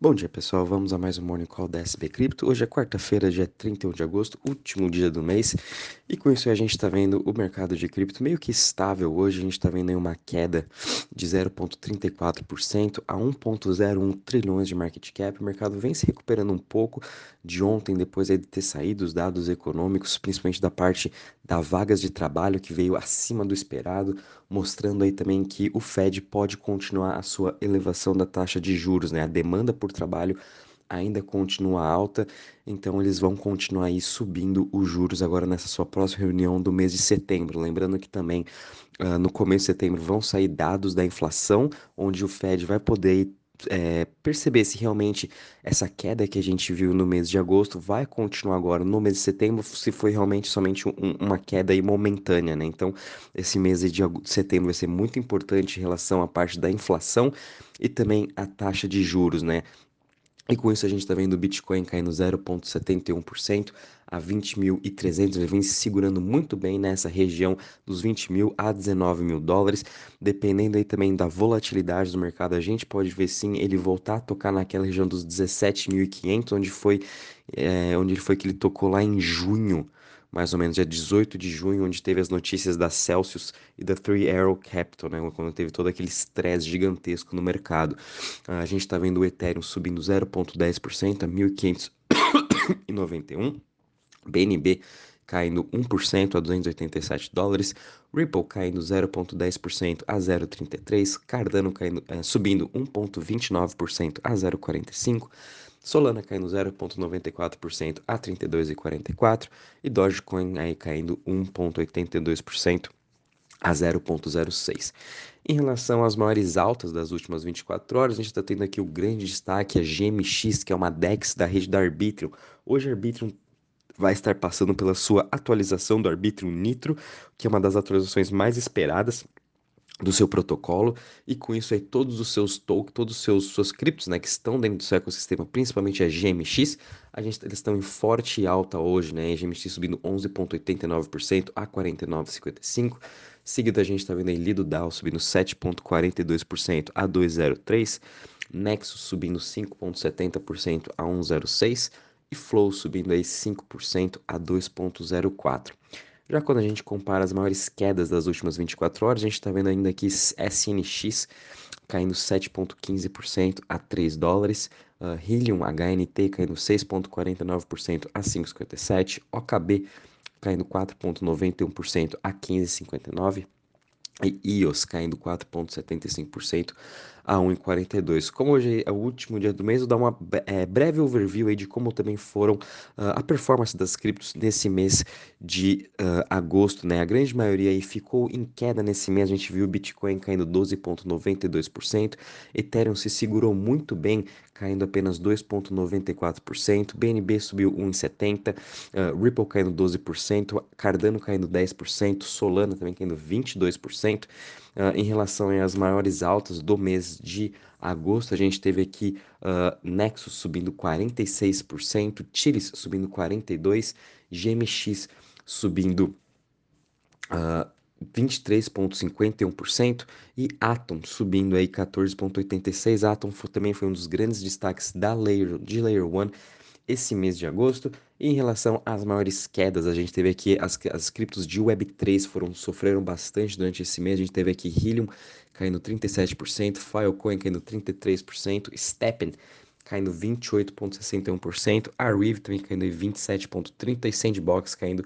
Bom dia pessoal, vamos a mais um Morning Call da SB Cripto. Hoje é quarta-feira, dia 31 de agosto, último dia do mês, e com isso a gente está vendo o mercado de cripto meio que estável hoje. A gente está vendo aí uma queda de 0,34% a 1,01 trilhões de market cap. O mercado vem se recuperando um pouco de ontem, depois aí de ter saído os dados econômicos, principalmente da parte da vagas de trabalho que veio acima do esperado, mostrando aí também que o Fed pode continuar a sua elevação da taxa de juros, né? A demanda por trabalho ainda continua alta, então eles vão continuar aí subindo os juros agora nessa sua próxima reunião do mês de setembro. Lembrando que também uh, no começo de setembro vão sair dados da inflação, onde o Fed vai poder é, perceber se realmente essa queda que a gente viu no mês de agosto vai continuar agora no mês de setembro, se foi realmente somente um, uma queda momentânea, né? Então, esse mês de setembro vai ser muito importante em relação à parte da inflação e também a taxa de juros, né? E com isso a gente está vendo o Bitcoin caindo 0,71% a 20.300, ele vem se segurando muito bem nessa região dos 20 mil a 19 mil dólares, dependendo aí também da volatilidade do mercado, a gente pode ver sim ele voltar a tocar naquela região dos 17.500, onde foi, é, onde foi que ele tocou lá em junho, mais ou menos dia 18 de junho, onde teve as notícias da Celsius e da Three Arrow Capital, né, quando teve todo aquele estresse gigantesco no mercado. A gente está vendo o Ethereum subindo 0,10% a 1.591, BNB caindo 1% a 287 dólares, Ripple caindo 0,10% a 0,33, Cardano caindo, é, subindo 1,29% a 0,45, Solana caindo 0,94% a 32,44 e Dogecoin aí caindo 1,82% a 0,06. Em relação às maiores altas das últimas 24 horas, a gente está tendo aqui o grande destaque, a GMX, que é uma DEX da rede da Arbitrum. Hoje a Arbitrum vai estar passando pela sua atualização do Arbitrum Nitro, que é uma das atualizações mais esperadas do seu protocolo e com isso aí todos os seus tokens, todos os seus suas criptos, né, que estão dentro do seu ecossistema, principalmente a GMX, a gente eles estão em forte alta hoje, né? A GMX subindo 11.89% a 49.55. Seguido a gente está vendo aí Lido DAO subindo 7.42% a 203, Nexus subindo 5.70% a 106 e Flow subindo aí 5% a 2.04. Já quando a gente compara as maiores quedas das últimas 24 horas, a gente está vendo ainda aqui SNX caindo 7,15% a 3 dólares, uh, Helium HNT caindo 6,49% a 5,57, OKB caindo 4,91% a 15,59 e EOS caindo 4,75% a 1,42. Como hoje é o último dia do mês, vou dar uma é, breve overview aí de como também foram uh, a performance das criptos nesse mês de uh, agosto, né? A grande maioria aí ficou em queda nesse mês, a gente viu o Bitcoin caindo 12,92%, Ethereum se segurou muito bem, caindo apenas 2,94%, BNB subiu 1,70%, uh, Ripple caindo 12%, Cardano caindo 10%, Solana também caindo 22%. Uh, em relação às maiores altas do mês de agosto, a gente teve aqui uh, Nexus subindo 46%, Tiris subindo 42%, GMX subindo uh, 23,51% e Atom subindo aí 14,86%. Atom também foi um dos grandes destaques da Layer, de Layer 1 esse mês de agosto. E em relação às maiores quedas, a gente teve aqui as, as criptos de Web3 foram, sofreram bastante durante esse mês. A gente teve aqui Helium caindo 37%, Filecoin caindo 33%, Steppen caindo 28,61%, a Riv também caindo 27,30% e Sandbox caindo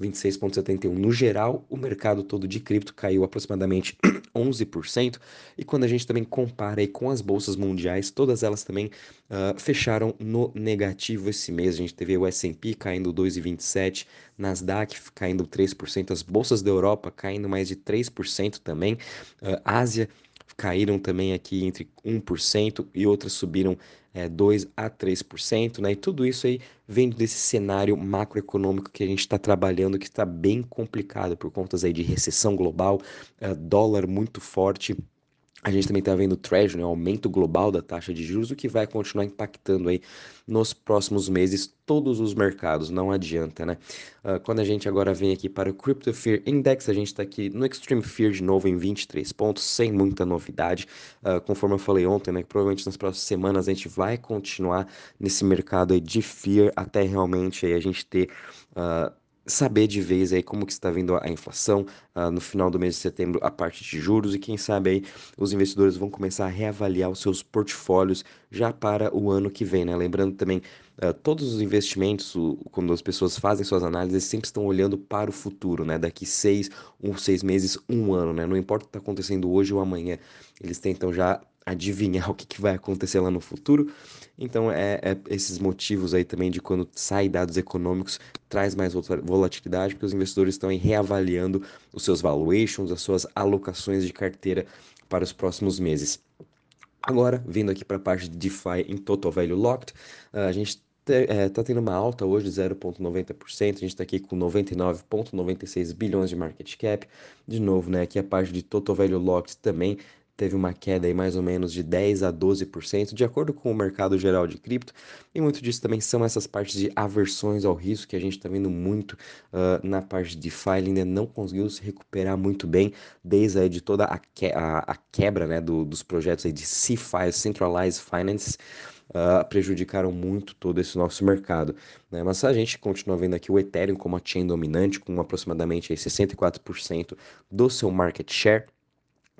26,71%. No geral, o mercado todo de cripto caiu aproximadamente 11%, e quando a gente também compara aí com as bolsas mundiais, todas elas também uh, fecharam no negativo esse mês. A gente teve o S&P caindo 2,27%, Nasdaq caindo 3%, as bolsas da Europa caindo mais de 3% também, uh, Ásia caíram também aqui entre 1% e outras subiram é, 2 a 3%, né? E tudo isso aí vem desse cenário macroeconômico que a gente está trabalhando, que está bem complicado por conta aí de recessão global, é, dólar muito forte A gente também está vendo o Treasury, né, aumento global da taxa de juros, o que vai continuar impactando aí nos próximos meses todos os mercados, não adianta, né? Uh, quando a gente agora vem aqui para o Crypto Fear Index, a gente está aqui no Extreme Fear de novo em 23 pontos, sem muita novidade. Uh, conforme eu falei ontem, né, que provavelmente nas próximas semanas a gente vai continuar nesse mercado de Fear até realmente aí a gente ter... Uh, saber de vez aí como que está vindo a inflação uh, no final do mês de setembro a parte de juros e quem sabe aí os investidores vão começar a reavaliar os seus portfólios já para o ano que vem, né? Lembrando também uh, todos os investimentos, o, quando as pessoas fazem suas análises, sempre estão olhando para o futuro, né? Daqui seis, um, seis meses, um ano, né? Não importa o que está acontecendo hoje ou amanhã, eles tentam já adivinhar o que, que vai acontecer lá no futuro. Então, é, é, esses motivos aí também de quando sai dados econômicos traz mais volatilidade, porque os investidores estão aí reavaliando os seus valuations, as suas alocações de carteira para os próximos meses. Agora, vindo aqui para a parte de DeFi em Total Value Locked, a gente está é, tendo uma alta hoje de 0,90%, a gente está aqui com 99,96 bilhões de market cap. De novo, né, aqui a parte de Total Value Locked também teve uma queda aí mais ou menos de 10 a 12%, de acordo com o mercado geral de cripto, e muito disso também são essas partes de aversões ao risco que a gente está vendo muito uh, na parte de DeFi, ainda não conseguiu se recuperar muito bem desde aí de toda a, que a, a quebra né, do, dos projetos aí de CFI, Centralized Finance, Uh, prejudicaram muito todo esse nosso mercado. Né? Mas a gente continua vendo aqui o Ethereum como a chain dominante, com aproximadamente aí, 64% do seu market share.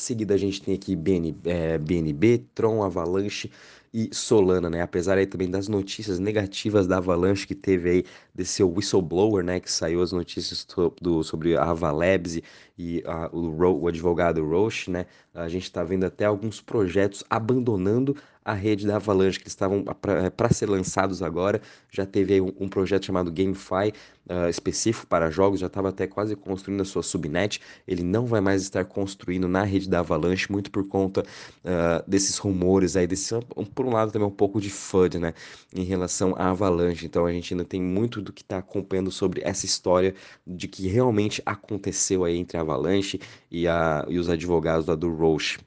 Seguida a gente tem aqui BN, é, BNB, Tron, Avalanche e Solana, né? Apesar aí também das notícias negativas da Avalanche que teve aí desse seu whistleblower, né? Que saiu as notícias do, sobre a Avalabs e, a, o, o advogado Roche, né? A gente está vendo até alguns projetos abandonando a rede da Avalanche, que estavam para ser lançados agora. Já teve aí um, um projeto chamado GameFi, uh, específico para jogos, já estava até quase construindo a sua subnet. Ele não vai mais estar construindo na rede da Avalanche, muito por conta uh, desses rumores aí, desse, por um lado também um pouco de FUD, né, em relação à Avalanche. Então a gente ainda tem muito do que está acompanhando sobre essa história de que realmente aconteceu aí entre a Avalanche e, a, e os advogados lá do Roche.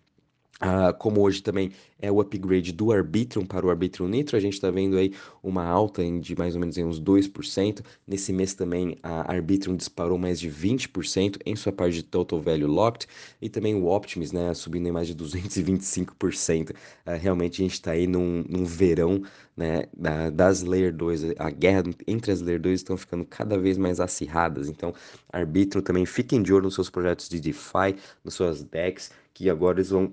Uh, como hoje também é o upgrade do Arbitrum para o Arbitrum Nitro, a gente está vendo aí uma alta de mais ou menos em uns 2%. Nesse mês também a Arbitrum disparou mais de 20% em sua parte de Total Value Locked e também o Optimus, né, subindo em mais de 225%. Uh, ah, realmente a gente está aí num, num verão né, das Layer 2, a guerra entre as Layer 2 estão ficando cada vez mais acirradas, então Arbitrum também fiquem de olho nos seus projetos de DeFi, nas suas decks, que agora eles vão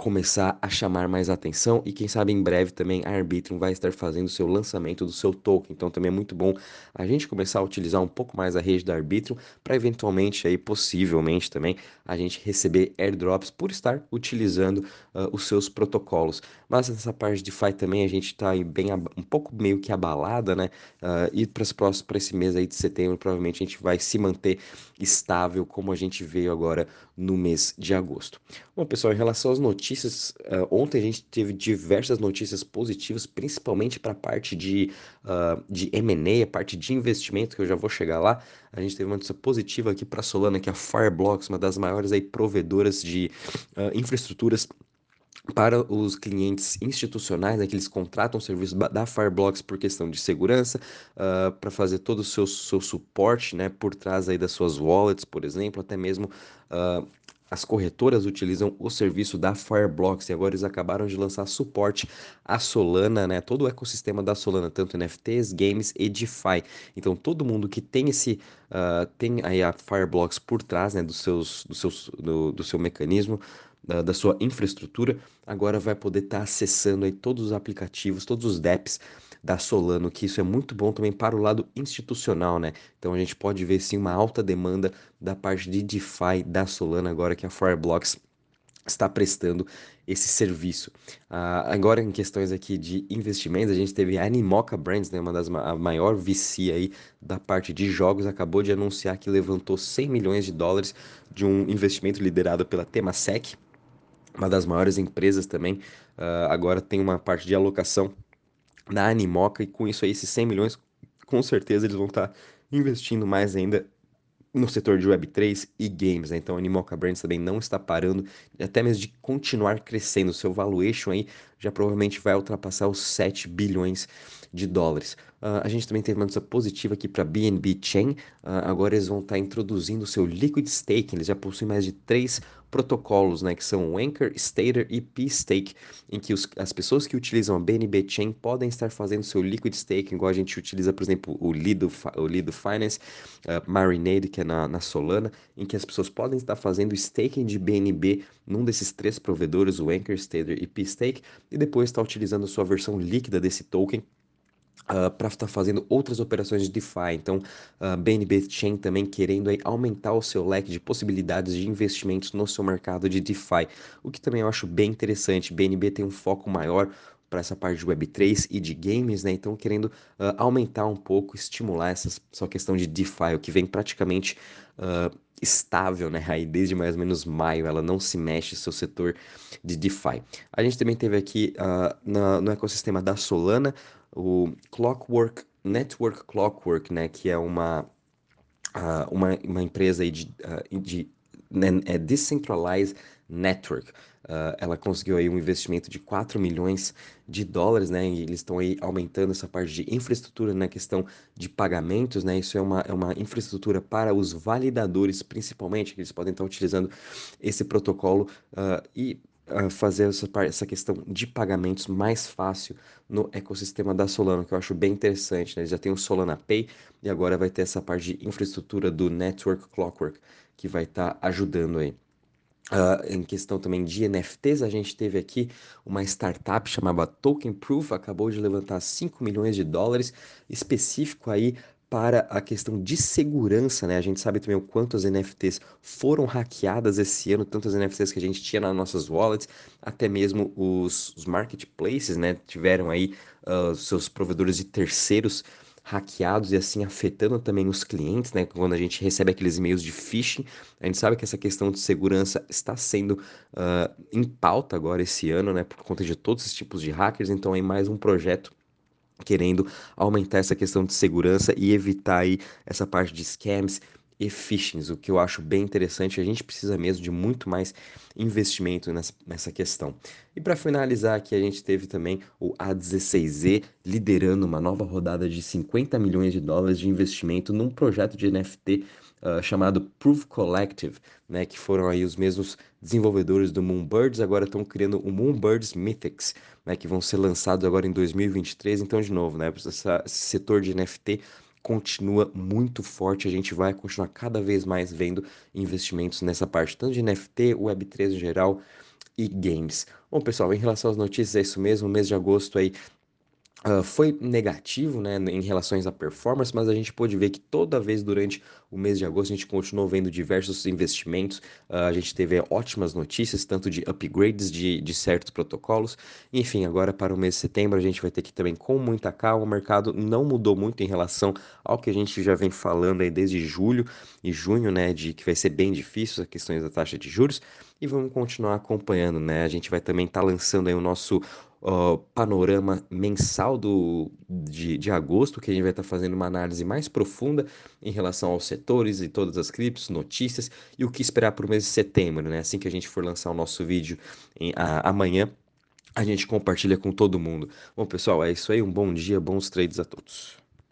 começar a chamar mais atenção e quem sabe em breve também a Arbitrum vai estar fazendo o seu lançamento do seu token. Então também é muito bom a gente começar a utilizar um pouco mais a rede da Arbitrum para eventualmente aí possivelmente também a gente receber airdrops por estar utilizando uh, os seus protocolos. Mas nessa parte de DeFi também a gente está bem um pouco meio que abalada, né? Uh, e para para esse mês aí de setembro provavelmente a gente vai se manter estável como a gente veio agora no mês de agosto. Bom pessoal, em relação às notícias notícias. Uh, ontem a gente teve diversas notícias positivas, principalmente para a parte de, uh, de M&A, a parte de investimento, que eu já vou chegar lá. A gente teve uma notícia positiva aqui para Solana, que é a Fireblocks, uma das maiores aí provedoras de uh, infraestruturas para os clientes institucionais, né, que eles contratam o serviço da Fireblocks por questão de segurança, uh, para fazer todo o seu, seu suporte, né, por trás aí das suas wallets, por exemplo, até mesmo uh, as corretoras utilizam o serviço da Fireblocks e agora eles acabaram de lançar suporte à Solana, né? Todo o ecossistema da Solana, tanto NFTs, games e DeFi. Então todo mundo que tem esse uh, tem aí a Fireblocks por trás, né, dos seus, do, seus, do, do seu mecanismo, da, da, sua infraestrutura, agora vai poder estar tá acessando aí todos os aplicativos, todos os dApps da Solano, que isso é muito bom também para o lado institucional, né? Então a gente pode ver sim uma alta demanda da parte de DeFi da Solana agora que a Fireblocks está prestando esse serviço. Uh, agora em questões aqui de investimentos, a gente teve a Animoca Brands, né, uma das a maior VC aí da parte de jogos, acabou de anunciar que levantou 100 milhões de dólares de um investimento liderado pela Temasek, uma das maiores empresas também. Uh, agora tem uma parte de alocação na Animoca, e com isso aí, esses 100 milhões, com certeza eles vão estar tá investindo mais ainda no setor de Web3 e games, né? Então a Animoca Brands também não está parando, até mesmo de continuar crescendo. Seu valuation aí já provavelmente vai ultrapassar os 7 bilhões de dólares. Uh, a gente também teve uma notícia positiva aqui para BNB Chain. Uh, agora eles vão estar tá introduzindo o seu Liquid Staking. Eles já possuem mais de três protocolos, né, que são o Anchor, Stater e P-Stake, em que os, as pessoas que utilizam a BNB Chain podem estar fazendo seu Liquid Staking, igual a gente utiliza, por exemplo, o Lido, o Lido Finance, uh, Marinade, que é na, na Solana, em que as pessoas podem estar fazendo staking de BNB num desses três provedores, o Anchor, Stater e P-Stake, e depois estar utilizando a sua versão líquida desse token Uh, para estar tá fazendo outras operações de DeFi. Então, uh, ah, BNB Chain também querendo aí aumentar o seu leque de possibilidades de investimentos no seu mercado de DeFi, o que também eu acho bem interessante. BNB tem um foco maior para essa parte de Web3 e de games, né? Então, querendo uh, aumentar um pouco, estimular essa sua questão de DeFi, o que vem praticamente estável, né? Aí desde mais ou menos maio ela não se mexe seu setor de DeFi. A gente também teve aqui na, no ecossistema da Solana o Clockwork, Network Clockwork, né, que é uma, uh, uma, uma empresa aí de, uh, de né, é Decentralized Network. Uh, ela conseguiu aí um investimento de 4 milhões de dólares, né? E eles estão aí aumentando essa parte de infraestrutura na questão de pagamentos, né? Isso é uma, é uma infraestrutura para os validadores, principalmente, que eles podem estar utilizando esse protocolo uh, e fazer essa, essa questão de pagamentos mais fácil no ecossistema da Solana, que eu acho bem interessante. Né? Eles já tem o Solana Pay e agora vai ter essa parte de infraestrutura do Network Clockwork, que vai estar ajudando aí. Uh, em questão também de NFTs, a gente teve aqui uma startup chamada Token Proof, acabou de levantar 5 milhões de dólares, específico aí para a questão de segurança, né? A gente sabe também o quanto as NFTs foram hackeadas esse ano, tantas NFTs que a gente tinha nas nossas wallets, até mesmo os, os marketplaces, né? Tiveram aí uh, seus provedores de terceiros hackeados e assim afetando também os clientes, né? Quando a gente recebe aqueles e-mails de phishing, a gente sabe que essa questão de segurança está sendo uh, em pauta agora esse ano, né? Por conta de todos esses tipos de hackers, então é mais um projeto querendo aumentar essa questão de segurança e evitar aí essa parte de scams e phishings, o que eu acho bem interessante. A gente precisa mesmo de muito mais investimento nessa, nessa questão. E para finalizar aqui, a gente teve também o A16Z liderando uma nova rodada de 50 milhões de dólares de investimento num projeto de NFT uh, chamado Proof Collective, né, que foram aí os mesmos desenvolvedores do Moonbirds, agora estão criando o Moonbirds Mythics, né, que vão ser lançados agora em 2023. Então, de novo, né, esse setor de NFT continua muito forte, a gente vai continuar cada vez mais vendo investimentos nessa parte, tanto de NFT, Web3 em geral e games. Bom, pessoal, em relação às notícias, é isso mesmo, o mês de agosto aí Uh, foi negativo né, em relação à performance, mas a gente pôde ver que toda vez durante o mês de agosto a gente continuou vendo diversos investimentos. Uh, a gente teve ótimas notícias, tanto de upgrades de, de certos protocolos. Enfim, agora para o mês de setembro a gente vai ter que também com muita calma. O mercado não mudou muito em relação ao que a gente já vem falando aí desde julho e junho, né, de que vai ser bem difícil as questões da taxa de juros. E vamos continuar acompanhando, né? A gente vai também estar tá lançando aí o nosso panorama mensal do, de, de agosto, que a gente vai estar fazendo uma análise mais profunda em relação aos setores e todas as criptos, notícias e o que esperar para o mês de setembro, né? Assim que a gente for lançar o nosso vídeo em, a, amanhã, a gente compartilha com todo mundo. Bom, pessoal, é isso aí. Um bom dia, bons trades a todos.